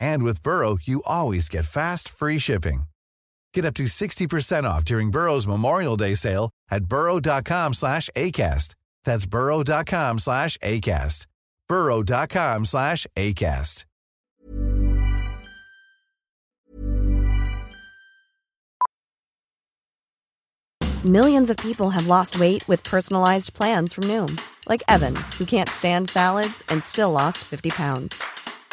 And with Burrow, you always get fast, free shipping. Get up to 60% off during Burrow's Memorial Day sale at burrow.com slash ACAST. That's burrow.com slash ACAST. burrow.com slash ACAST. Millions of people have lost weight with personalized plans from Noom, like Evan, who can't stand salads and still lost 50 pounds.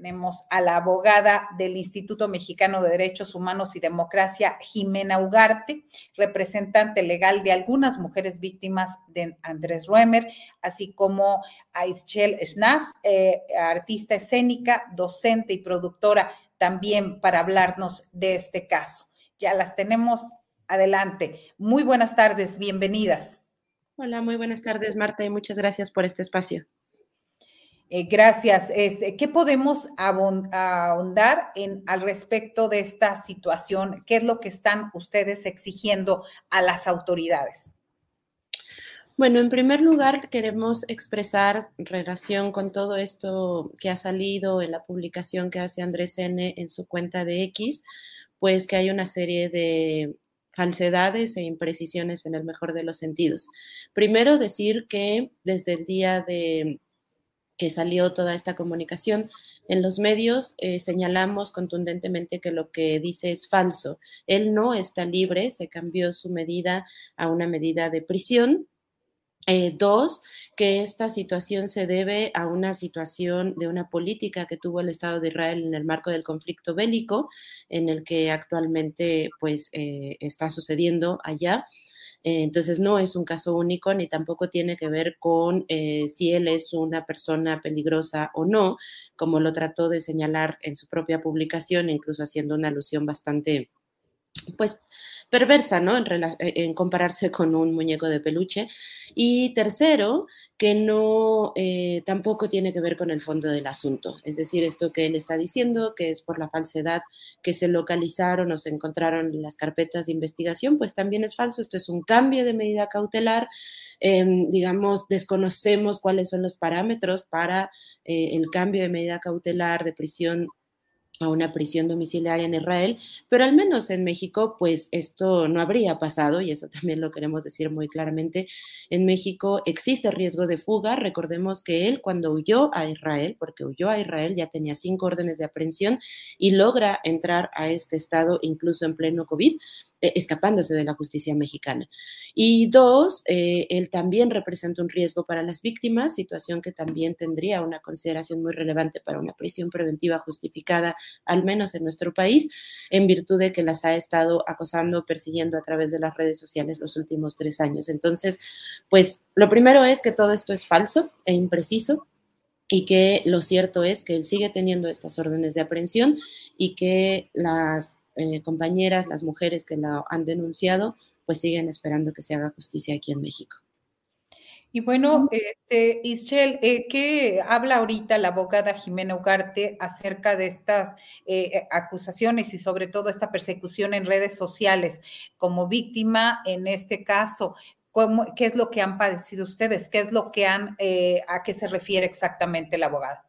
Tenemos a la abogada del Instituto Mexicano de Derechos Humanos y Democracia, Jimena Ugarte, representante legal de algunas mujeres víctimas de Andrés Ruemer, así como a Ischel Schnaz, eh, artista escénica, docente y productora, también para hablarnos de este caso. Ya las tenemos adelante. Muy buenas tardes, bienvenidas. Hola, muy buenas tardes, Marta, y muchas gracias por este espacio. Eh, gracias. Este, ¿Qué podemos ahondar al respecto de esta situación? ¿Qué es lo que están ustedes exigiendo a las autoridades? Bueno, en primer lugar, queremos expresar relación con todo esto que ha salido en la publicación que hace Andrés N. en su cuenta de X, pues que hay una serie de falsedades e imprecisiones en el mejor de los sentidos. Primero, decir que desde el día de que salió toda esta comunicación. En los medios eh, señalamos contundentemente que lo que dice es falso. Él no está libre, se cambió su medida a una medida de prisión. Eh, dos, que esta situación se debe a una situación de una política que tuvo el Estado de Israel en el marco del conflicto bélico, en el que actualmente pues eh, está sucediendo allá. Eh, entonces no es un caso único ni tampoco tiene que ver con eh, si él es una persona peligrosa o no, como lo trató de señalar en su propia publicación, incluso haciendo una alusión bastante pues perversa, ¿no? En, en, compararse con un muñeco de peluche. Y tercero, que no, eh, tampoco tiene que ver con el fondo del asunto. Es decir, esto que él está diciendo, que es por la falsedad que se localizaron o se encontraron en las carpetas de investigación, pues también es falso. Esto es un cambio de medida cautelar. Em, digamos, desconocemos cuáles son los parámetros para eh, el cambio de medida cautelar de prisión a una prisión domiciliaria en Israel, pero al menos en México, pues esto no habría pasado, y eso también lo queremos decir muy claramente. En México existe riesgo de fuga. Recordemos que él cuando huyó a Israel, porque huyó a Israel, ya tenía cinco órdenes de aprehensión y logra entrar a este estado incluso en pleno COVID. Eh, escapándose de la justicia mexicana. Y dos, eh, él también representa un riesgo para las víctimas, situación que también tendría una consideración muy relevante para una prisión preventiva justificada, al menos en nuestro país, en virtud de que las ha estado acosando, persiguiendo a través de las redes sociales los últimos tres años. Entonces, pues lo primero es que todo esto es falso e impreciso y que lo cierto es que él sigue teniendo estas órdenes de aprehensión y que las eh, compañeras, las mujeres que la han denunciado, pues siguen esperando que se haga justicia aquí en México. Y bueno, este, Ischel, eh, ¿qué habla ahorita la abogada Jimena Ugarte acerca de estas eh, acusaciones y sobre todo esta persecución en redes sociales como víctima en este caso? ¿Qué es lo que han padecido ustedes? ¿Qué es lo que han, a qué se refiere exactamente la abogada?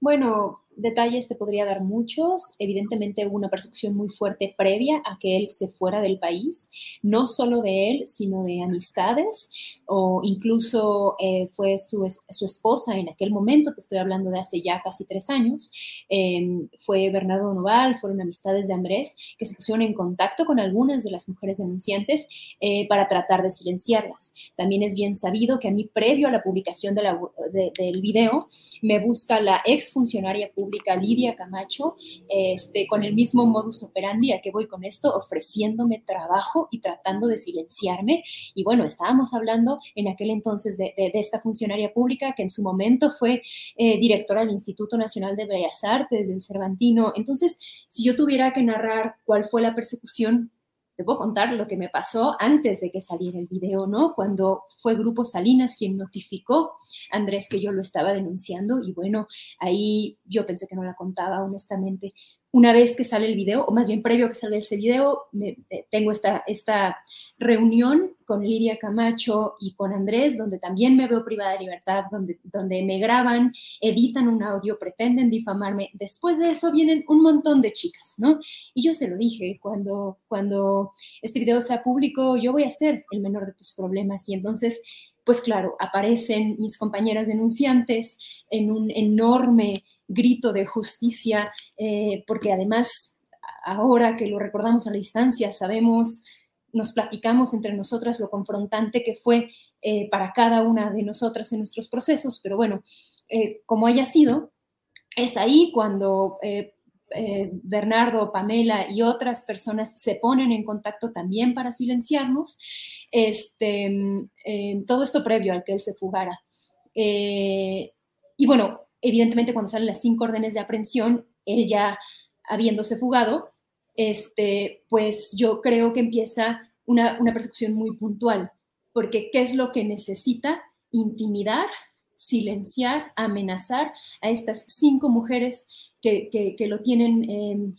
Bueno, detalles te podría dar muchos. Evidentemente hubo una persecución muy fuerte previa a que él se fuera del país, no solo de él, sino de amistades, o incluso eh, fue su, su, esposa en aquel momento, te estoy hablando de hace ya casi tres años, em, fue Bernardo Noval, fueron amistades de Andrés, que se pusieron en contacto con algunas de las mujeres denunciantes eh, para tratar de silenciarlas. También es bien sabido que a mí, previo a la publicación de la, del video, me busca la ex funcionaria pública pública Lidia Camacho, este, con el mismo modus operandi a que voy con esto, ofreciéndome trabajo y tratando de silenciarme. Y bueno, estábamos hablando en aquel entonces de, esta funcionaria pública que en su momento fue eh, directora del Instituto Nacional de Bellas Artes, del Cervantino. Entonces, si yo tuviera que narrar cuál fue la persecución te puedo contar lo que me pasó antes de que saliera el video, ¿no? Cuando fue Grupo Salinas quien notificó a Andrés que yo lo estaba denunciando y bueno, ahí yo pensé que no la contaba honestamente, una vez que sale el video, o más bien previo a que salga ese video, eh, tengo esta, esta reunión con Lidia Camacho y con Andrés, donde también me veo privada de libertad, donde, donde me graban, editan un audio, pretenden difamarme. Después de eso vienen un montón de chicas, ¿no? Y yo se lo dije, cuando, cuando este video sea público, yo voy a ser el menor de tus problemas. Y entonces pues claro, aparecen mis compañeras denunciantes en un enorme grito de justicia, eh, porque además, ahora que lo recordamos a la distancia, sabemos, nos platicamos entre nosotras lo confrontante que fue eh, para cada una de nosotras en nuestros procesos, pero bueno, eh, como haya sido, es ahí cuando Bernardo, Pamela y otras personas se ponen en contacto también para silenciarnos. Este, eh, todo esto previo al que él se fugara. Eh, y bueno, evidentemente cuando salen las cinco órdenes de aprehensión, él ya habiéndose fugado, este, pues yo creo que empieza una, una persecución muy puntual, porque ¿qué es lo que necesita? Intimidar silenciar, amenazar a estas cinco mujeres que, lo tienen em,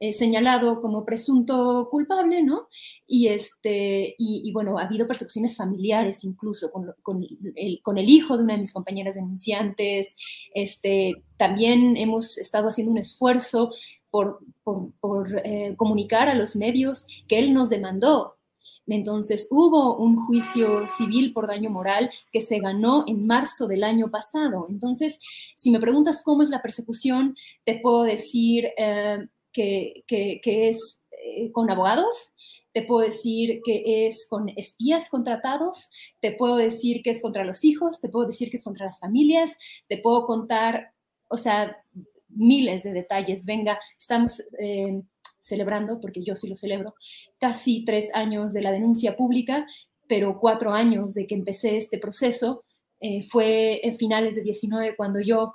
eh, señalado como presunto culpable, ¿no? Y, este, y, bueno, ha habido persecuciones familiares incluso con, el, hijo de una de mis compañeras denunciantes. Este, también hemos estado haciendo un esfuerzo por, eh, comunicar a los medios que él nos demandó entonces hubo un juicio civil por daño moral que se ganó en marzo del año pasado. Entonces, si me preguntas cómo es la persecución, te puedo decir eh, que, es eh, con abogados, te puedo decir que es con espías contratados, te puedo decir que es contra los hijos, te puedo decir que es contra las familias, te puedo contar, o sea, miles de detalles. Venga, estamos... Eh, celebrando, porque yo sí lo celebro, casi tres años de la denuncia pública, pero cuatro años de que empecé este proceso. Eh, fue en finales de 19 cuando yo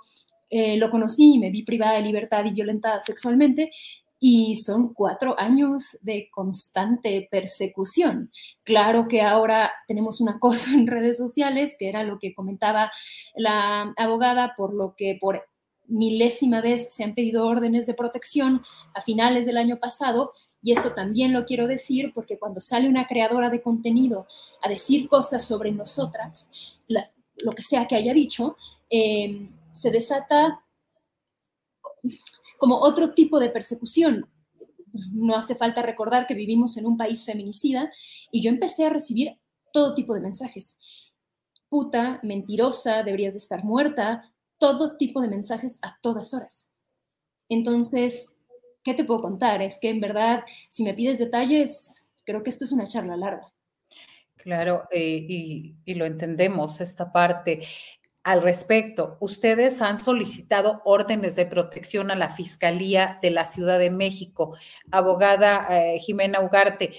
eh, lo conocí y me vi privada de libertad y violentada sexualmente. Y son cuatro años de constante persecución. Claro que ahora tenemos un acoso en redes sociales, que era lo que comentaba la abogada, por lo que por milésima vez se han pedido órdenes de protección a finales del año pasado. Y esto también lo quiero decir porque cuando sale una creadora de contenido a decir cosas sobre nosotras, lo que sea que haya dicho, em, se desata como otro tipo de persecución. No hace falta recordar que vivimos en un país feminicida y yo empecé a recibir todo tipo de mensajes. Puta, mentirosa, deberías de estar muerta, todo tipo de mensajes a todas horas. Entonces, ¿qué te puedo contar? Es que en verdad, si me pides detalles, creo que esto es una charla larga. Claro, eh, y, lo entendemos esta parte. Al respecto, ustedes han solicitado órdenes de protección a la Fiscalía de la Ciudad de México. Abogada eh, Jimena Ugarte,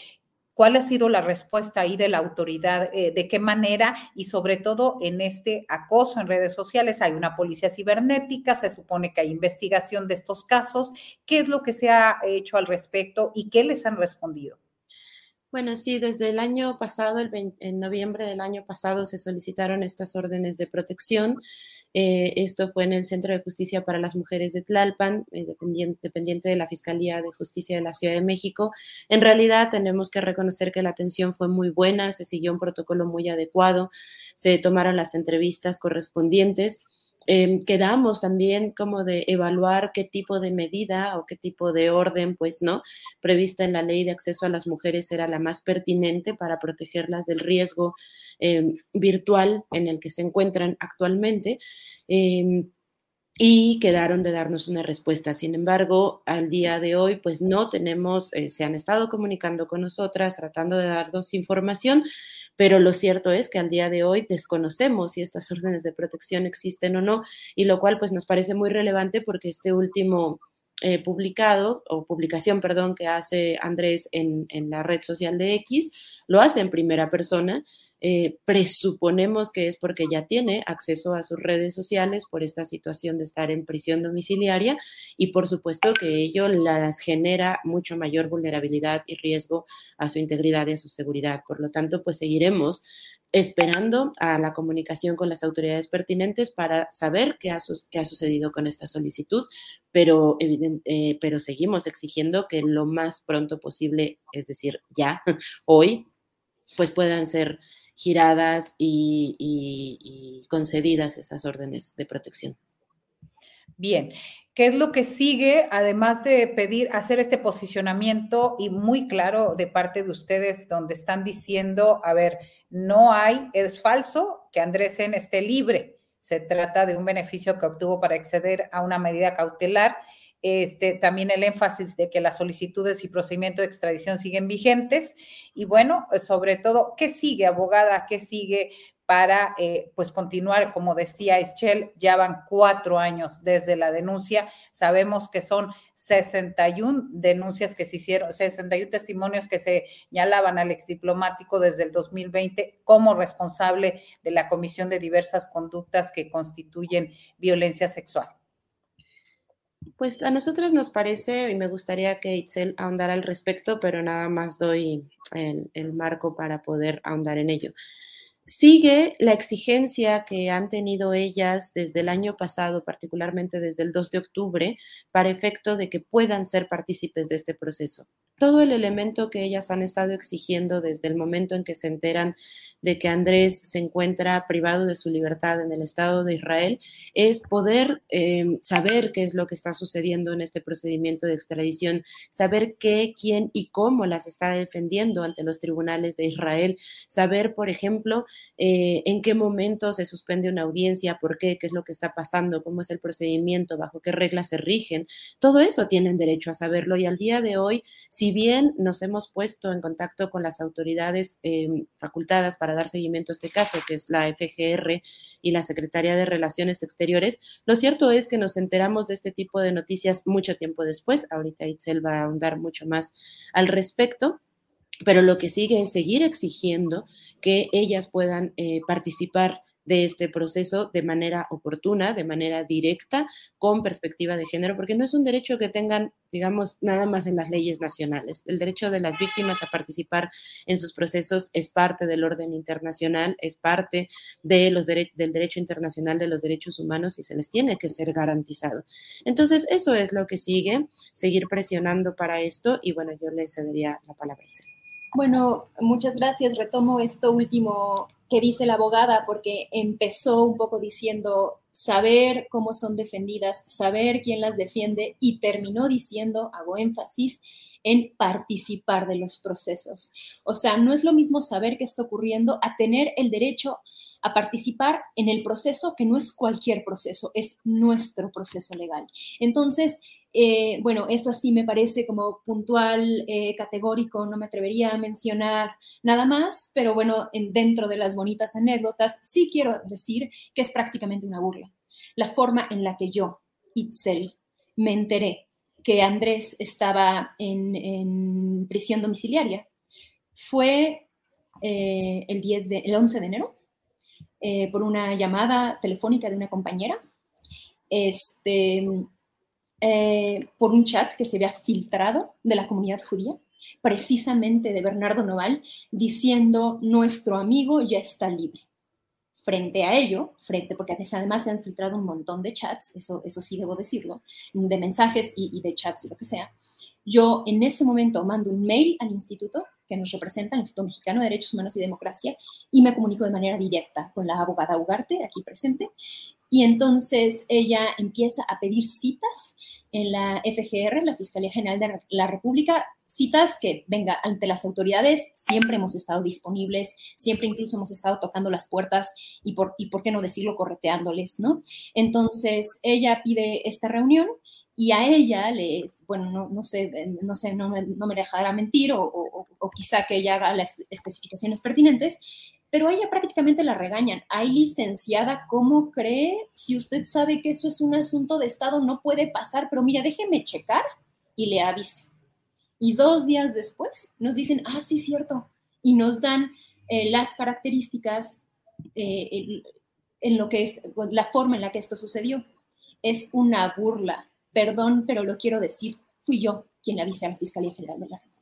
¿cuál ha sido la respuesta ahí de la autoridad? Eh, ¿De qué manera? Y sobre todo en este acoso en redes sociales, hay una policía cibernética, se supone que hay investigación de estos casos. ¿Qué es lo que se ha hecho al respecto y qué les han respondido? Bueno, sí, desde el año pasado, el en noviembre del año pasado, se solicitaron estas órdenes de protección. Eh, esto fue en el Centro de Justicia para las Mujeres de Tlalpan, eh, dependiente, dependiente, de la Fiscalía de Justicia de la Ciudad de México. En realidad, tenemos que reconocer que la atención fue muy buena, se siguió un protocolo muy adecuado, se tomaron las entrevistas correspondientes. Em, quedamos también como de evaluar qué tipo de medida o qué tipo de orden, pues, ¿no? Prevista en la ley de acceso a las mujeres era la más pertinente para protegerlas del riesgo em, virtual en el que se encuentran actualmente. Em, y quedaron de darnos una respuesta. Sin embargo, al día de hoy, pues no tenemos, eh, se han estado comunicando con nosotras, tratando de darnos información, pero lo cierto es que al día de hoy desconocemos si estas órdenes de protección existen o no, y lo cual pues nos parece muy relevante porque este último eh, publicado, o publicación, perdón, que hace Andrés en, en, la red social de X, lo hace en primera persona. Eh, presuponemos que es porque ya tiene acceso a sus redes sociales por esta situación de estar en prisión domiciliaria y por supuesto que ello las genera mucho mayor vulnerabilidad y riesgo a su integridad y a su seguridad. Por lo tanto, pues seguiremos esperando a la comunicación con las autoridades pertinentes para saber qué ha, sucedido con esta solicitud, pero, eh, pero seguimos exigiendo que lo más pronto posible, es decir, ya, hoy, pues puedan ser giradas y, concedidas esas órdenes de protección. Bien, ¿qué es lo que sigue, además de pedir, hacer este posicionamiento y muy claro de parte de ustedes, donde están diciendo, a ver, no hay, es falso que Andrés N esté libre. Se trata de un beneficio que obtuvo para acceder a una medida cautelar. Este, también el énfasis de que las solicitudes y procedimiento de extradición siguen vigentes. Y bueno, sobre todo, ¿qué sigue, abogada? ¿Qué sigue para eh, pues continuar, como decía Eschel, ya van cuatro años desde la denuncia. Sabemos que son 61 denuncias que se hicieron, 61 testimonios que se señalaban al exdiplomático desde el 2020 como responsable de la comisión de diversas conductas que constituyen violencia sexual. Pues a nosotros nos parece, y me gustaría que Itzel ahondara al respecto, pero nada más doy el, el marco para poder ahondar en ello. Sigue la exigencia que han tenido ellas desde el año pasado, particularmente desde el 2 de octubre, para efecto de que puedan ser partícipes de este proceso todo el elemento que ellas han estado exigiendo desde el momento en que se enteran de que Andrés se encuentra privado de su libertad en el Estado de Israel es poder eh, saber qué es lo que está sucediendo en este procedimiento de extradición, saber qué, quién y cómo las está defendiendo ante los tribunales de Israel, saber, por ejemplo, eh, en qué momento se suspende una audiencia, por qué, qué es lo que está pasando, cómo es el procedimiento, bajo qué reglas se rigen. Todo eso tienen derecho a saberlo y al día de hoy, si si bien nos hemos puesto en contacto con las autoridades em, facultadas para dar seguimiento a este caso, que es la FGR y la Secretaría de Relaciones Exteriores, lo cierto es que nos enteramos de este tipo de noticias mucho tiempo después. Ahorita Itzel va a ahondar mucho más al respecto. Pero lo que sigue es seguir exigiendo que ellas puedan eh, participar de este proceso de manera oportuna, de manera directa, con perspectiva de género, porque no es un derecho que tengan, digamos, nada más en las leyes nacionales. El derecho de las víctimas a participar en sus procesos es parte del orden internacional, es parte de los del derecho internacional de los derechos humanos y se les tiene que ser garantizado. Entonces, eso es lo que sigue, seguir presionando para esto y bueno, yo le cedería la palabra Bueno, muchas gracias. Retomo esto último que dice la abogada, porque empezó un poco diciendo saber cómo son defendidas, saber quién las defiende y terminó diciendo, hago énfasis, en participar de los procesos. O sea, no es lo mismo saber qué está ocurriendo a tener el derecho a participar en el proceso que no es cualquier proceso, es nuestro proceso legal. Entonces, eh, bueno, eso así me parece como puntual, eh, categórico, no me atrevería a mencionar nada más, pero bueno, en, dentro de las bonitas anécdotas, sí quiero decir que es prácticamente una burla. La forma en la que yo, Itzel, me enteré que Andrés estaba en, prisión domiciliaria fue eh, el, 10 de, el 11 de enero por una llamada telefónica de una compañera. Este, eh, por un chat que se había filtrado de la comunidad judía, precisamente de Bernardo Noval, diciendo nuestro amigo ya está libre. Frente a ello, frente, porque además se han filtrado un montón de chats, eso, eso sí debo decirlo, de mensajes y de chats y lo que sea, yo en ese momento mando un mail al instituto que nos representa, el Instituto Mexicano de Derechos Humanos y Democracia, y me comunico de manera directa con la abogada Ugarte, aquí presente, y entonces ella empieza a pedir citas en la FGR, la Fiscalía General de la República, citas que, venga, ante las autoridades siempre hemos estado disponibles, siempre incluso hemos estado tocando las puertas y por, y por qué no decirlo, correteándoles, ¿no? Entonces, ella pide esta reunión y a ella les, bueno, no, no sé, no sé, no, me dejará mentir o, o, quizá que ella haga las especificaciones pertinentes, pero ella prácticamente la regañan. Ay, licenciada, ¿cómo cree? Si usted sabe que eso es un asunto de Estado, no puede pasar, pero mira, déjeme checar y le aviso. Y dos días después nos dicen, ah, sí, cierto, y nos dan eh, las características eh, en lo que es la forma en la que esto sucedió. Es una burla, perdón, pero lo quiero decir, fui yo quien avisé a la Fiscalía General de la República.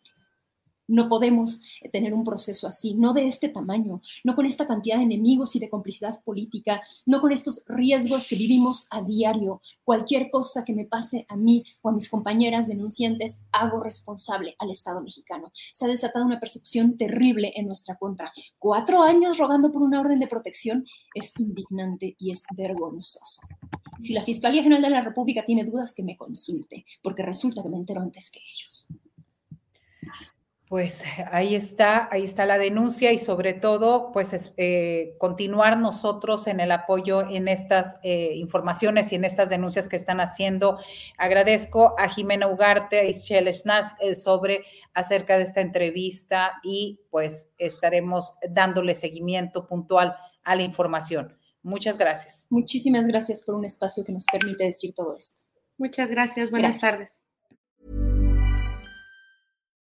No podemos tener un proceso así, no de este tamaño, no con esta cantidad de enemigos y de complicidad política, no con estos riesgos que vivimos a diario. Cualquier cosa que me pase a mí o a mis compañeras denunciantes, hago responsable al Estado mexicano. Se ha desatado una persecución terrible en nuestra contra. Cuatro años rogando por una orden de protección es indignante y es vergonzoso. Si la Fiscalía General de la República tiene dudas, que me consulte, porque resulta que me entero antes que ellos. Pues ahí está, ahí está la denuncia y sobre todo, pues eh, continuar nosotros en el apoyo en estas eh, informaciones y en estas denuncias que están haciendo. Agradezco a Jimena Ugarte, a Ischel Schnaz eh, sobre acerca de esta entrevista y pues estaremos dándole seguimiento puntual a la información. Muchas gracias. Muchísimas gracias por un espacio que nos permite decir todo esto. Muchas gracias. Buenas tardes.